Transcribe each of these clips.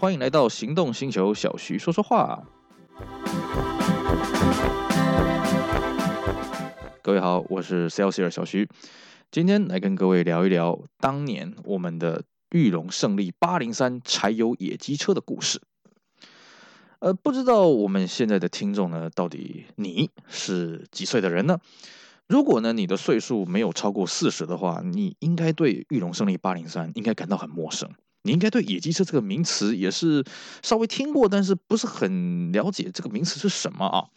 欢迎来到行动星球，小徐说说话。各位好，我是 Celsius 小徐，今天来跟各位聊一聊当年我们的裕隆胜利八零三柴油野鸡车的故事。呃，不知道我们现在的听众呢，到底你是几岁的人呢？如果呢，你的岁数没有超过四十的话，你应该对裕隆胜利八零三应该感到很陌生。你应该对野鸡车这个名词也是稍微听过，但是不是很了解这个名词是什么啊？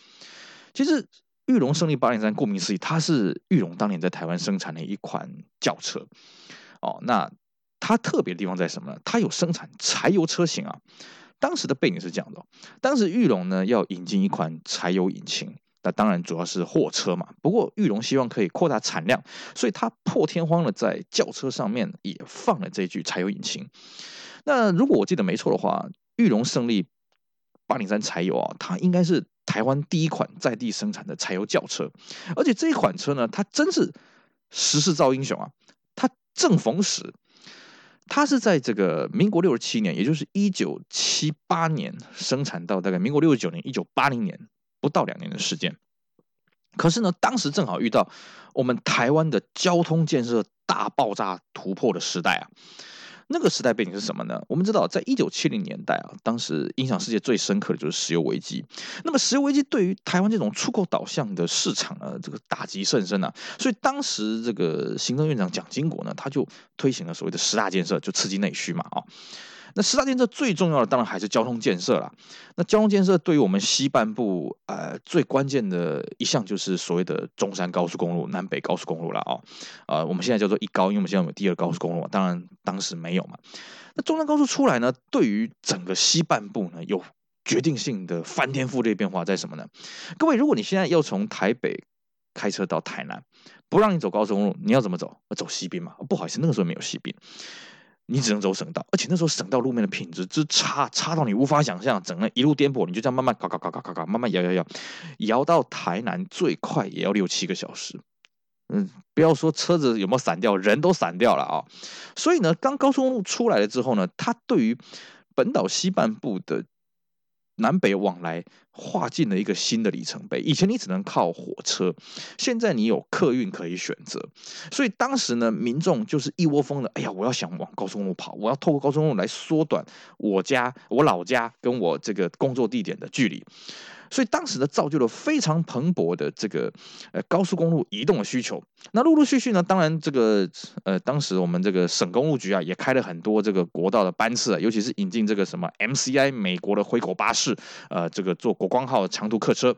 其实裕隆胜利八零三顾名思义，它是裕隆当年在台湾生产的一款轿车哦。那它特别的地方在什么呢？它有生产柴油车型啊。当时的背景是这样的，当时裕隆呢要引进一款柴油引擎。那当然主要是货车嘛，不过玉龙希望可以扩大产量，所以他破天荒的在轿车上面也放了这具柴油引擎。那如果我记得没错的话，玉龙胜利八零三柴油啊，它应该是台湾第一款在地生产的柴油轿车，而且这一款车呢，它真是时势造英雄啊，它正逢时，它是在这个民国六十七年，也就是一九七八年生产到大概民国六十九年、一九八零年。不到两年的时间，可是呢，当时正好遇到我们台湾的交通建设大爆炸突破的时代啊。那个时代背景是什么呢？我们知道，在一九七零年代啊，当时影响世界最深刻的就是石油危机。那么，石油危机对于台湾这种出口导向的市场呢，这个打击甚深啊。所以，当时这个行政院长蒋经国呢，他就推行了所谓的十大建设，就刺激内需嘛啊。那十大建设最重要的当然还是交通建设了。那交通建设对于我们西半部，呃，最关键的一项就是所谓的中山高速公路、南北高速公路了啊。呃，我们现在叫做一高，因为我们现在有第二高速公路，当然当时没有嘛。那中山高速出来呢，对于整个西半部呢，有决定性的翻天覆地变化在什么呢？各位，如果你现在要从台北开车到台南，不让你走高速公路，你要怎么走？走西滨嘛？不好意思，那个时候没有西滨。你只能走省道，而且那时候省道路面的品质之差，差到你无法想象。整个一路颠簸，你就这样慢慢搞搞搞搞搞搞，慢慢摇摇摇，摇到台南最快也要六七个小时。嗯，不要说车子有没有散掉，人都散掉了啊。所以呢，刚高速公路出来了之后呢，它对于本岛西半部的。南北往来划进了一个新的里程碑。以前你只能靠火车，现在你有客运可以选择。所以当时呢，民众就是一窝蜂的，哎呀，我要想往高速公路跑，我要透过高速公路来缩短我家、我老家跟我这个工作地点的距离。所以当时呢，造就了非常蓬勃的这个呃高速公路移动的需求。那陆陆续续呢，当然这个呃当时我们这个省公路局啊，也开了很多这个国道的班次啊，尤其是引进这个什么 MCI 美国的回口巴士，呃，这个做国光号长途客车。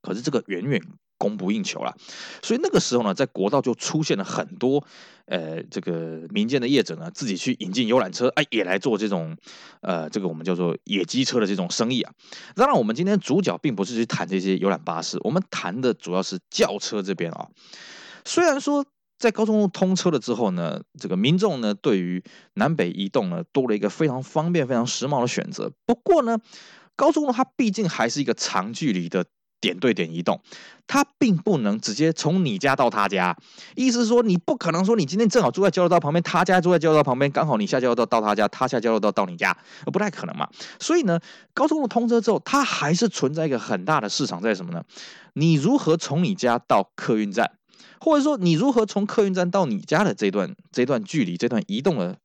可是这个远远。供不应求了，所以那个时候呢，在国道就出现了很多，呃，这个民间的业者呢，自己去引进游览车，哎，也来做这种，呃，这个我们叫做野鸡车的这种生意啊。当然，我们今天主角并不是去谈这些游览巴士，我们谈的主要是轿车这边啊。虽然说在高速公路通车了之后呢，这个民众呢对于南北移动呢多了一个非常方便、非常时髦的选择。不过呢，高速公路它毕竟还是一个长距离的。点对点移动，它并不能直接从你家到他家。意思是说，你不可能说你今天正好住在交流道旁边，他家住在交流道旁边，刚好你下交流道到他家，他下交流道到你家，不太可能嘛。所以呢，高速公路通车之后，它还是存在一个很大的市场在什么呢？你如何从你家到客运站，或者说你如何从客运站到你家的这段这段距离，这段移动的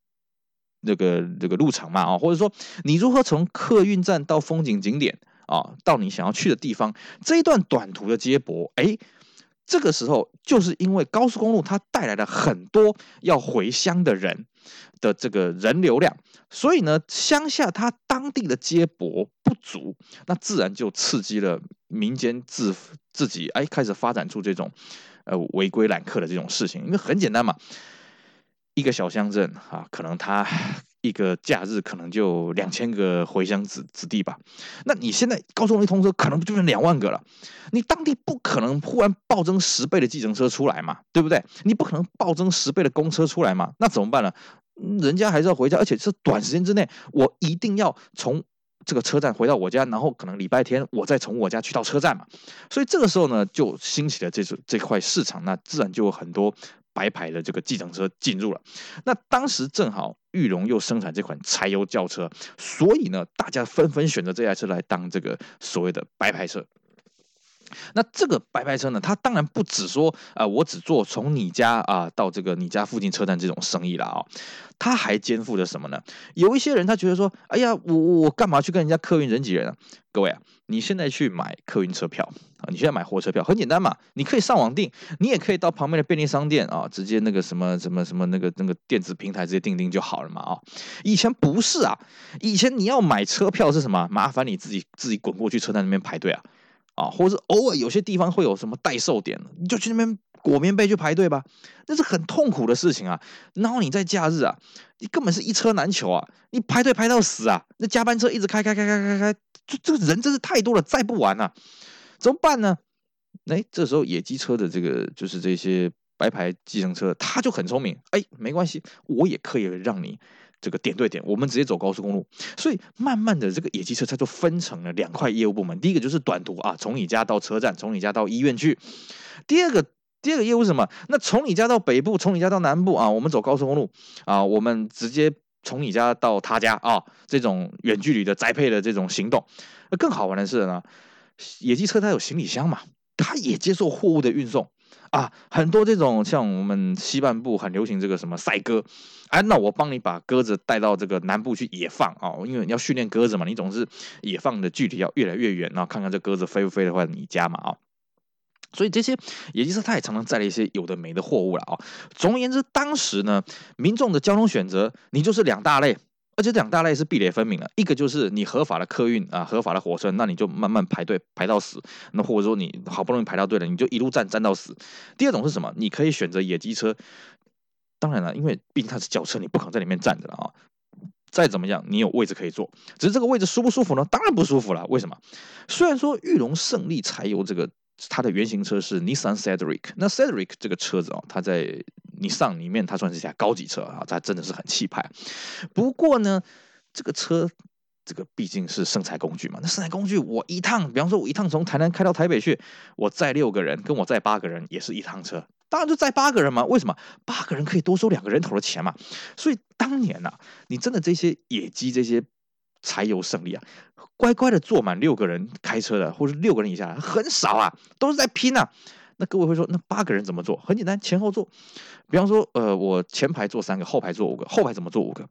这个这个路程嘛啊，或者说你如何从客运站到风景景点？啊，到你想要去的地方，这一段短途的接驳，哎，这个时候就是因为高速公路它带来了很多要回乡的人的这个人流量，所以呢，乡下它当地的接驳不足，那自然就刺激了民间自自己哎开始发展出这种呃违规揽客的这种事情，因为很简单嘛，一个小乡镇啊，可能它。一个假日可能就两千个回乡子子弟吧，那你现在高速公路通车，可能就是两万个了。你当地不可能忽然暴增十倍的计程车出来嘛，对不对？你不可能暴增十倍的公车出来嘛，那怎么办呢？人家还是要回家，而且是短时间之内，我一定要从这个车站回到我家，然后可能礼拜天我再从我家去到车站嘛。所以这个时候呢，就兴起了这这块市场，那自然就有很多白牌的这个计程车进入了。那当时正好裕隆又生产这款柴油轿车，所以呢，大家纷纷选择这台车来当这个所谓的白牌车。那这个白牌车呢，它当然不只说啊、我只做从你家啊、到这个你家附近车站这种生意了啊、哦，它还肩负着什么呢？有一些人他觉得说，哎呀，我我干嘛去跟人家客运人挤人啊？各位啊，你现在去买客运车票啊，你现在买火车票很简单嘛，你可以上网订，你也可以到旁边的便利商店啊，直接那个什么什么什么那个那个电子平台直接订订就好了嘛啊。以前不是啊，以前你要买车票是什么？麻烦你自己自己滚过去车站那边排队啊。啊，或者是偶尔有些地方会有什么代售点，你就去那边裹棉被去排队吧，那是很痛苦的事情啊。然后你在假日啊，你根本是一车难求啊，你排队排到死啊，那加班车一直开开开开开开，这这个人真是太多了，载不完啊，怎么办呢？哎，这时候野鸡车的这个就是这些白牌计程车，他就很聪明，哎，没关系，我也可以让你。这个点对点，我们直接走高速公路，所以慢慢的这个野鸡车它就分成了两块业务部门。第一个就是短途啊，从你家到车站，从你家到医院去。第二个，第二个业务是什么？那从你家到北部，从你家到南部啊，我们走高速公路啊，我们直接从你家到他家啊，这种远距离的栽配的这种行动。那更好玩的是呢，野鸡车它有行李箱嘛，它也接受货物的运送。啊，很多这种像我们西半部很流行这个什么赛鸽，哎，那我帮你把鸽子带到这个南部去野放啊，因为你要训练鸽子嘛，你总是野放的距离要越来越远，然后看看这鸽子飞不飞得回你家嘛啊，所以这些也就是它也常常载了一些有的没的货物了啊。总而言之，当时呢，民众的交通选择，你就是两大类。而且两大类是壁垒分明的，一个就是你合法的客运啊，合法的火车，那你就慢慢排队排到死；那或者说你好不容易排到队了，你就一路站站到死。第二种是什么？你可以选择野鸡车，当然了，因为毕竟它是轿车，你不可能在里面站着了啊。再怎么样，你有位置可以坐，只是这个位置舒不舒服呢？当然不舒服了。为什么？虽然说玉龙胜利柴油这个它的原型车是 Nissan Cedric，那 Cedric 这个车子啊，它在你上里面，它算是一台高级车啊，它真的是很气派。不过呢，这个车，这个毕竟是生财工具嘛。那生财工具，我一趟，比方说，我一趟从台南开到台北去，我载六个人，跟我载八个人，也是一趟车。当然就载八个人嘛。为什么？八个人可以多收两个人头的钱嘛。所以当年呐、啊，你真的这些野鸡这些柴油胜利啊，乖乖的坐满六个人开车的，或者六个人以下很少啊，都是在拼啊。那各位会说，那八个人怎么坐？很简单，前后坐。比方说，呃，我前排坐三个，后排坐五个。后排怎么坐五个？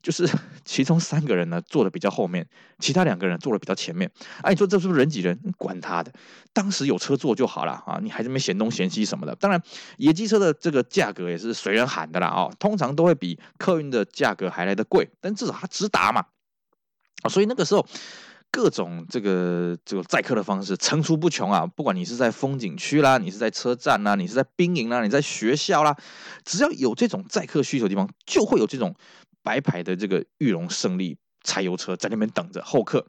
就是 其中三个人呢坐的比较后面，其他两个人坐的比较前面。哎、你说这是不是人挤人？管他的，当时有车坐就好了啊！你还这么嫌东嫌西什么的。当然，野鸡车的这个价格也是随人喊的啦啊，通常都会比客运的价格还来得贵，但至少它直达嘛啊，所以那个时候。各种这个这个载客的方式层出不穷啊！不管你是在风景区啦，你是在车站啦，你是在兵营啦，你在学校啦，只要有这种载客需求的地方，就会有这种白牌的这个玉龙胜利柴油车在那边等着候客。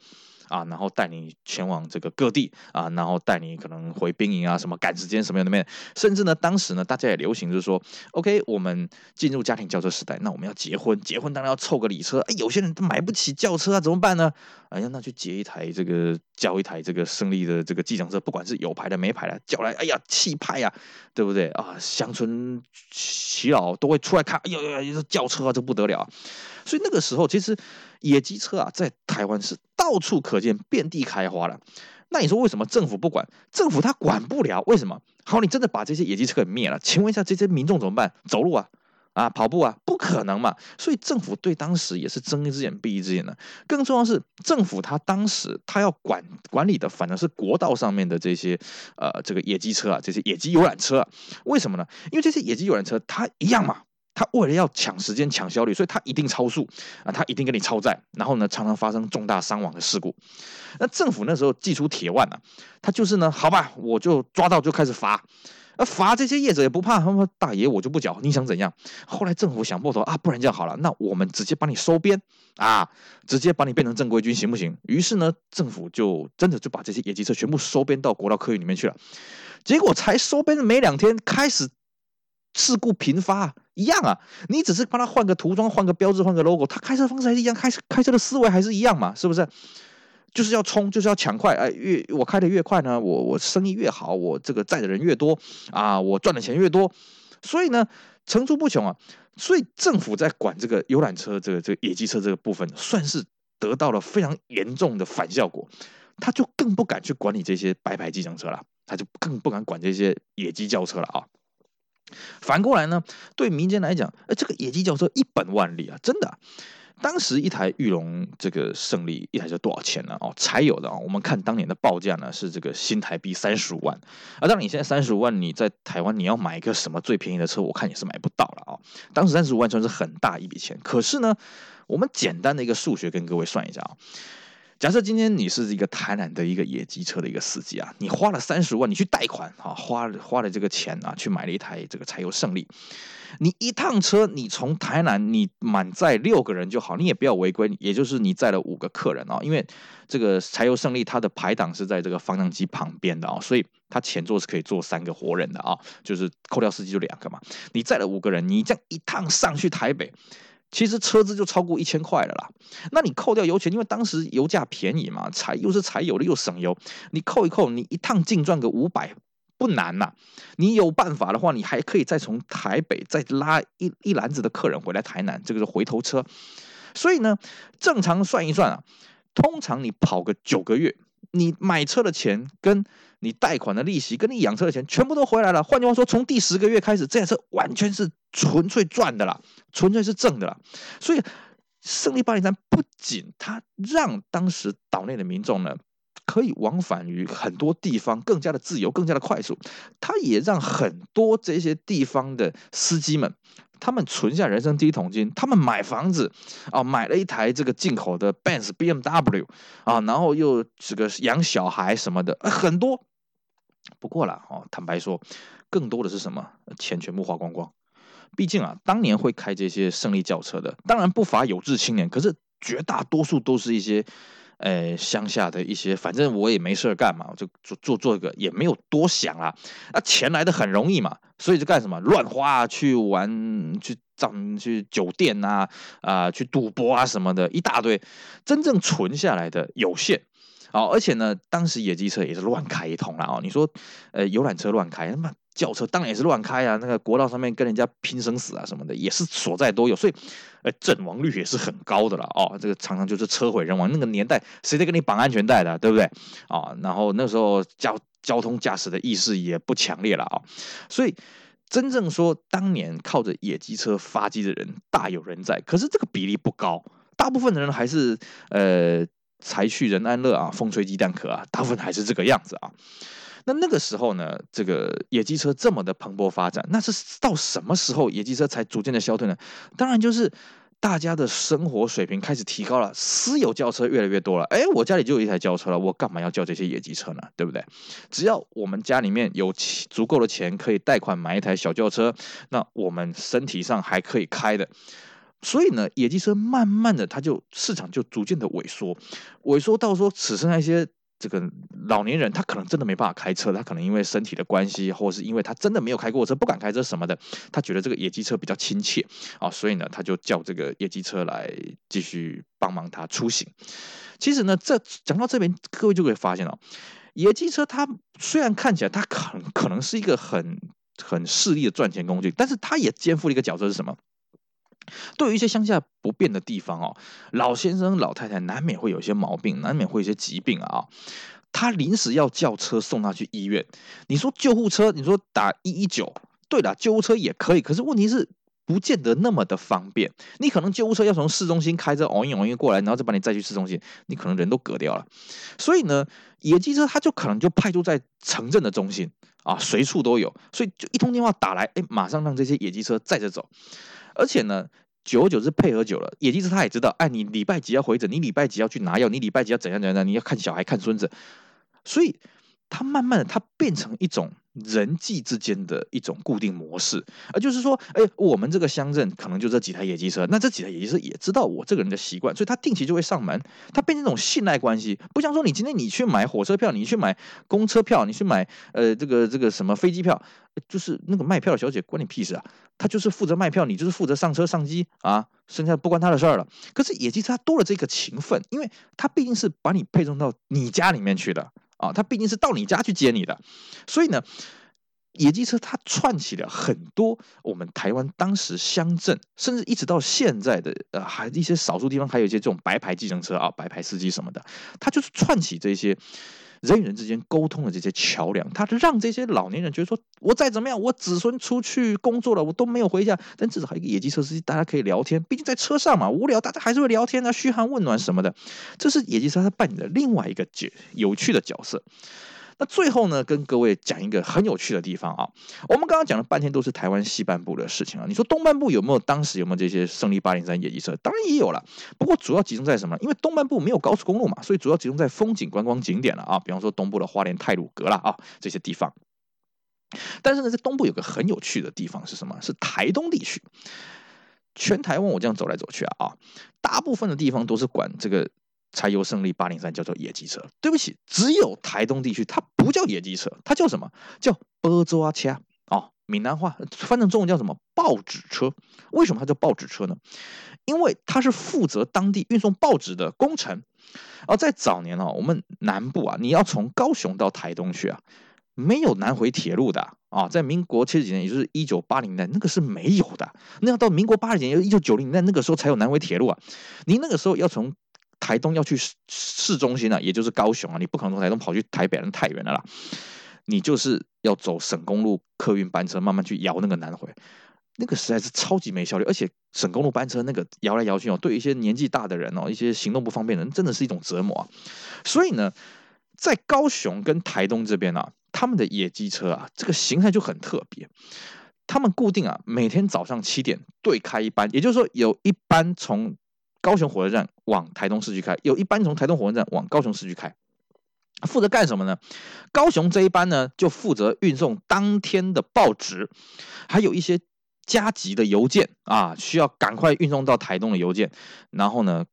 啊，然后带你前往这个各地啊，然后带你可能回兵营啊，什么赶时间什么样的面，甚至呢，当时呢，大家也流行就是说，OK，我们进入家庭轿车时代，那我们要结婚，结婚当然要凑个礼车，哎，有些人都买不起轿车啊，怎么办呢？哎呀，那就结一台这个，叫一台这个胜利的这个计程车，不管是有牌的没牌的，叫来，哎呀，气派呀，对不对啊？乡村耆老都会出来看，哎呦呦，这轿车啊，这不得了！所以那个时候，其实野鸡车啊，在台湾是到处可见，遍地开花了。那你说为什么政府不管？政府他管不了，为什么？好，你真的把这些野鸡车给灭了？请问一下，这些民众怎么办？走路啊，啊，跑步啊，不可能嘛。所以政府对当时也是睁一只眼闭一只眼的。更重要是，政府他当时他要管管理的，反而是国道上面的这些呃这个野鸡车啊，这些野鸡游览车啊。为什么呢？因为这些野鸡游览车它一样嘛。他为了要抢时间、抢效率，所以他一定超速啊，他一定给你超载，然后呢，常常发生重大伤亡的事故。那政府那时候祭出铁腕啊，他就是呢，好吧，我就抓到就开始罚，啊罚这些业者也不怕，他们说大爷我就不缴，你想怎样？后来政府想破头啊，不然这样好了，那我们直接把你收编啊，直接把你变成正规军行不行？于是呢，政府就真的就把这些野鸡车全部收编到国道客运里面去了。结果才收编没两天，开始。事故频发一样啊，你只是帮他换个涂装、换个标志、换个 logo，他开车方式还是一样，开开车的思维还是一样嘛，是不是？就是要冲，就是要抢快，哎，越我开的越快呢，我我生意越好，我这个载的人越多啊，我赚的钱越多所以呢，层出不穷啊。所以政府在管这个游览车、这个这个野鸡车这个部分，算是得到了非常严重的反效果。他就更不敢去管理这些白牌计程车了，他就更不敢管这些野鸡轿车了啊。反过来呢，对民间来讲，哎，这个野鸡轿车一本万利啊，真的。当时一台玉龙这个胜利一台车多少钱呢？哦，柴油的啊，我们看当年的报价呢是这个新台币三十五万。而当你现在三十五万，你在台湾你要买一个什么最便宜的车，我看也是买不到了啊。当时三十五万算是很大一笔钱，可是呢，我们简单的一个数学跟各位算一下啊。假设今天你是一个台南的一个野鸡车的一个司机啊，你花了三十万，你去贷款啊，花了花了这个钱啊，去买了一台这个柴油胜利。你一趟车，你从台南你满载六个人就好，你也不要违规，也就是你载了五个客人啊，因为这个柴油胜利它的排档是在这个方向机旁边的啊，所以它前座是可以坐三个活人的啊，就是扣掉司机就两个嘛。你载了五个人，你这样一趟上去台北。其实车子就超过一千块了啦，那你扣掉油钱，因为当时油价便宜嘛，柴又是柴油的又省油，你扣一扣，你一趟净赚个五百不难呐。你有办法的话，你还可以再从台北再拉一一篮子的客人回来台南，这个是回头车。所以呢，正常算一算啊，通常你跑个九个月，你买车的钱跟你贷款的利息跟你养车的钱全部都回来了。换句话说，从第十个月开始，这台车完全是纯粹赚的啦。纯粹是挣的啦，所以胜利八零三不仅它让当时岛内的民众呢可以往返于很多地方，更加的自由，更加的快速，它也让很多这些地方的司机们，他们存下人生第一桶金，他们买房子啊，买了一台这个进口的 Benz BMW 啊，然后又这个养小孩什么的，啊很多。不过啦，哦，坦白说，更多的是什么？钱全部花光光。毕竟啊，当年会开这些胜利轿车的，当然不乏有志青年，可是绝大多数都是一些，呃，乡下的一些，反正我也没事干嘛，我就做做做一个，也没有多想啊。那钱来的很容易嘛，所以就干什么乱花，去玩，去涨，去酒店啊，啊、去赌博啊什么的，一大堆，真正存下来的有限。哦，而且呢，当时野鸡车也是乱开一通了哦。你说，呃，游览车乱开，他妈轿车当然也是乱开啊。那个国道上面跟人家拼生死啊什么的，也是所在都有，所以，呃，阵亡率也是很高的了哦。这个常常就是车毁人亡。那个年代谁在跟你绑安全带的，对不对？啊、哦，然后那时候交交通驾驶的意识也不强烈了啊、哦。所以，真正说当年靠着野鸡车发迹的人大有人在，可是这个比例不高，大部分的人还是呃。财去人安乐啊，风吹鸡蛋壳啊，大部分还是这个样子啊。那那个时候呢，这个野鸡车这么的蓬勃发展，那是到什么时候野鸡车才逐渐的消退呢？当然就是大家的生活水平开始提高了，私有轿车越来越多了。哎，我家里就有一台轿车了，我干嘛要叫这些野鸡车呢？对不对？只要我们家里面有足够的钱可以贷款买一台小轿车，那我们身体上还可以开的。所以呢，野鸡车慢慢的，它就市场就逐渐的萎缩，萎缩到说只剩下一些这个老年人，他可能真的没办法开车，他可能因为身体的关系，或是因为他真的没有开过车，不敢开车什么的，他觉得这个野鸡车比较亲切啊，所以呢，他就叫这个野鸡车来继续帮忙他出行。其实呢，这讲到这边，各位就会发现哦，野鸡车它虽然看起来它可能可能是一个很很势利的赚钱工具，但是它也肩负了一个角色是什么？对于一些乡下不便的地方哦，老先生老太太难免会有一些毛病，难免会有一些疾病啊。他临时要叫车送他去医院，你说救护车，你说打一一九，对了，救护车也可以，可是问题是不见得那么的方便。你可能救护车要从市中心开车哦一哦一过来，然后再把你载去市中心，你可能人都隔掉了。所以呢，野鸡车它就可能就派驻在城镇的中心啊，随处都有，所以就一通电话打来，哎，马上让这些野鸡车载着走。而且呢，久而久之配合久了，也就是他也知道，哎，你礼拜几要回诊，你礼拜几要去拿药，你礼拜几要怎样怎样，你要看小孩看孙子，所以他慢慢的，他变成一种。人际之间的一种固定模式，啊就是说，哎，我们这个乡镇可能就这几台野鸡车，那这几台野鸡车也知道我这个人的习惯，所以他定期就会上门，他变成一种信赖关系，不像说你今天你去买火车票，你去买公车票，你去买呃这个这个什么飞机票，就是那个卖票的小姐关你屁事啊，他就是负责卖票，你就是负责上车上机啊，剩下不关他的事儿了。可是野鸡车他多了这个情分，因为他毕竟是把你配送到你家里面去的。啊，他毕竟是到你家去接你的，所以呢，野鸡车它串起了很多我们台湾当时乡镇，甚至一直到现在的呃，还一些少数地方还有一些这种白牌计程车啊、白牌司机什么的，它就是串起这些人与人之间沟通的这些桥梁，它让这些老年人觉得说，我再怎么样，我子孙出去工作了，我都没有回家，但至少还有一个野鸡车司机，大家可以聊天，毕竟在车上嘛，无聊大家还是会聊天啊，嘘寒问暖什么的，这是野鸡车他扮演的另外一个角有趣的角色。那最后呢，跟各位讲一个很有趣的地方啊。我们刚刚讲了半天都是台湾西半部的事情啊。你说东半部有没有当时有没有这些胜利八零三野鸡车？当然也有了，不过主要集中在什么？因为东半部没有高速公路嘛，所以主要集中在风景观光景点了啊。比方说东部的花莲太鲁阁了啊这些地方。但是呢，在东部有个很有趣的地方是什么？是台东地区。全台湾我这样走来走去啊，大部分的地方都是管这个。柴油胜利八零三叫做野鸡车，对不起，只有台东地区它不叫野鸡车，它叫什么？叫波抓掐哦，闽南话翻成中文叫什么？报纸车。为什么它叫报纸车呢？因为它是负责当地运送报纸的工程。而在早年哦，我们南部啊，你要从高雄到台东去啊，没有南回铁路的啊。在民国七十几年，也就是一九八零年，那个是没有的。那要到民国八十几年，一九九零年，那个时候才有南回铁路啊。你那个时候要从台东要去市中心啊，也就是高雄啊，你不可能从台东跑去台北，那太远了啦。你就是要走省公路客运班车，慢慢去摇那个南回，那个实在是超级没效率。而且省公路班车那个摇来摇去哦，对一些年纪大的人哦，一些行动不方便的人，真的是一种折磨啊。所以呢，在高雄跟台东这边啊，他们的野鸡车啊，这个形态就很特别。他们固定啊，每天早上七点对开一班，也就是说有一班从。高雄火车站往台东市区开，有一班从台东火车站往高雄市区开，负责干什么呢？高雄这一班呢，就负责运送当天的报纸，还有一些加急的邮件啊，需要赶快运送到台东的邮件，然后呢，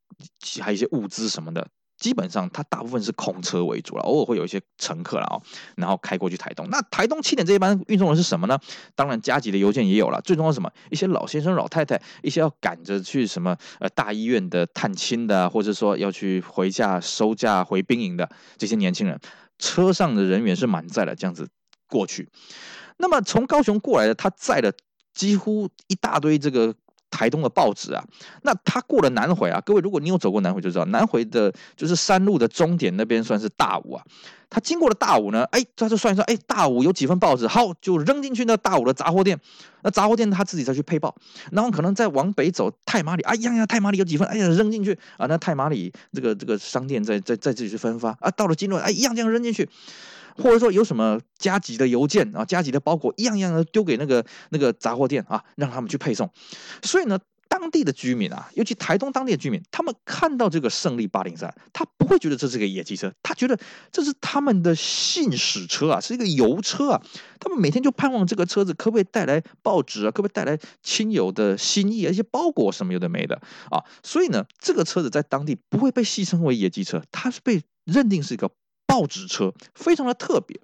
还有一些物资什么的。基本上，它大部分是空车为主了，偶尔会有一些乘客了啊，然后开过去台东。那台东七点这一班运送的是什么呢？当然加急的邮件也有了，最重要是什么？一些老先生、老太太，一些要赶着去什么呃大医院的探亲的，或者说要去回家收假回兵营的这些年轻人，车上的人员是满载的，这样子过去。那么从高雄过来的，他载了几乎一大堆这个。台东的报纸啊，那他过了南回啊，各位如果你有走过南回就知道，南回的就是山路的终点那边算是大武啊。他经过了大武呢，哎，他就算一算，哎，大武有几份报纸，好，就扔进去那大武的杂货店。那杂货店他自己再去配报，然后可能再往北走太麻里，哎呀呀，太麻里有几份，哎呀，扔进去啊。那太麻里这个这个商店再再再自己去分发啊。到了金仑，哎，一样这样扔进去。或者说有什么加急的邮件啊，加急的包裹，一样一样的丢给那个那个杂货店啊，让他们去配送。所以呢，当地的居民啊，尤其台东当地的居民，他们看到这个胜利八零三，他不会觉得这是个野鸡车，他觉得这是他们的信使车啊，是一个邮车啊。他们每天就盼望这个车子可不可以带来报纸啊，可不可以带来亲友的心意啊，一些包裹什么有的没的啊。所以呢，这个车子在当地不会被戏称为野鸡车，它是被认定是一个。报纸车非常的特别，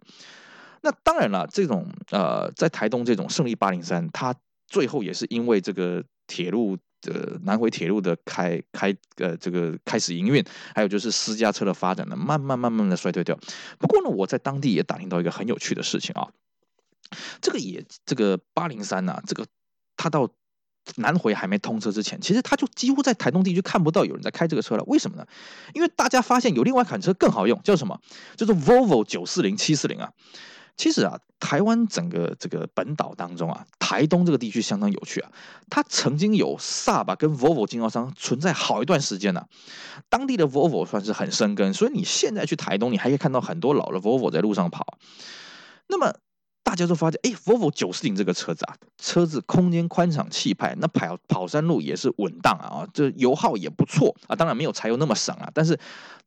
那当然了，这种呃，在台东这种胜利八零三，它最后也是因为这个铁路的南回铁路的开开呃这个开始营运，还有就是私家车的发展呢，慢慢慢慢的衰退掉。不过呢，我在当地也打听到一个很有趣的事情啊，这个也这个八零三呢，这个它到。南回还没通车之前，其实他就几乎在台东地区看不到有人在开这个车了。为什么呢？因为大家发现有另外一款车更好用，叫什么？叫做 Volvo 九四零七四零啊。其实啊，台湾整个这个本岛当中啊，台东这个地区相当有趣啊。它曾经有 Saab 跟 Volvo 经销商存在好一段时间呢、当地的 Volvo 算是很生根，所以你现在去台东，你还可以看到很多老的 Volvo 在路上跑。那么。大家都发现，哎，Volvo 九四零这个车子啊，车子空间宽敞气派，那跑跑山路也是稳当啊，这油耗也不错啊，当然没有柴油那么省啊，但是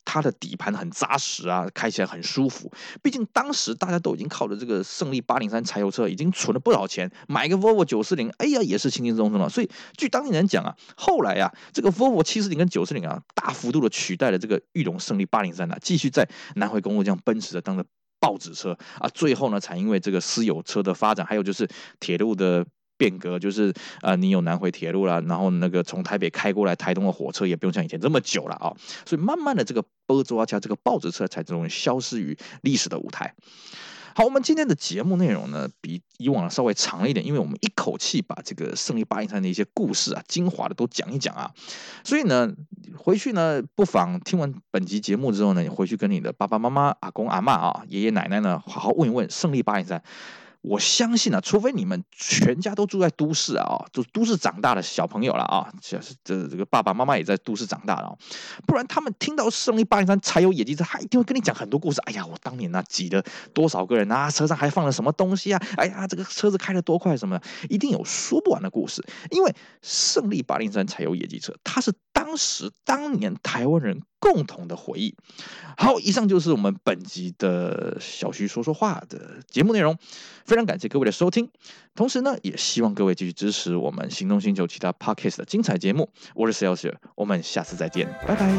它的底盘很扎实啊，开起来很舒服。毕竟当时大家都已经靠着这个胜利八零三柴油车已经存了不少钱，买个 Volvo 九四零，哎呀，也是轻轻松松了。所以据当地人讲啊，后来啊，这个 Volvo 七四零跟九四零啊，大幅度的取代了这个裕隆胜利八零三啊，继续在南回公路这样奔驰着当着。报纸车啊，最后呢，才因为这个私有车的发展，还有就是铁路的变革，就是啊，你有南回铁路了，然后那个从台北开过来台东的火车也不用像以前这么久了啊，所以慢慢的这个波州阿加这个报纸车才这种消失于历史的舞台。好，我们今天的节目内容呢，比以往稍微长了一点，因为我们一口气把这个胜利八英山的一些故事啊，精华的都讲一讲啊。所以呢，回去呢，不妨听完本集节目之后呢，你回去跟你的爸爸妈妈、阿公阿嬷啊、爷爷奶奶呢，好好问一问胜利八英山。我相信啊，除非你们全家都住在都市啊，就都市长大的小朋友了啊，这这这个爸爸妈妈也在都市长大了，不然他们听到胜利八零三柴油野鸡车，他一定会跟你讲很多故事。哎呀，我当年啊挤了多少个人啊，车上还放了什么东西啊？哎呀，这个车子开得多快什么，一定有说不完的故事。因为胜利八零三柴油野鸡车，它是。当时当年台湾人共同的回忆。好，以上就是我们本集的小徐说说话的节目内容。非常感谢各位的收听，同时呢，也希望各位继续支持我们行动星球其他 Podcast 的精彩节目。我是 s a l e s 我们下次再见，拜拜。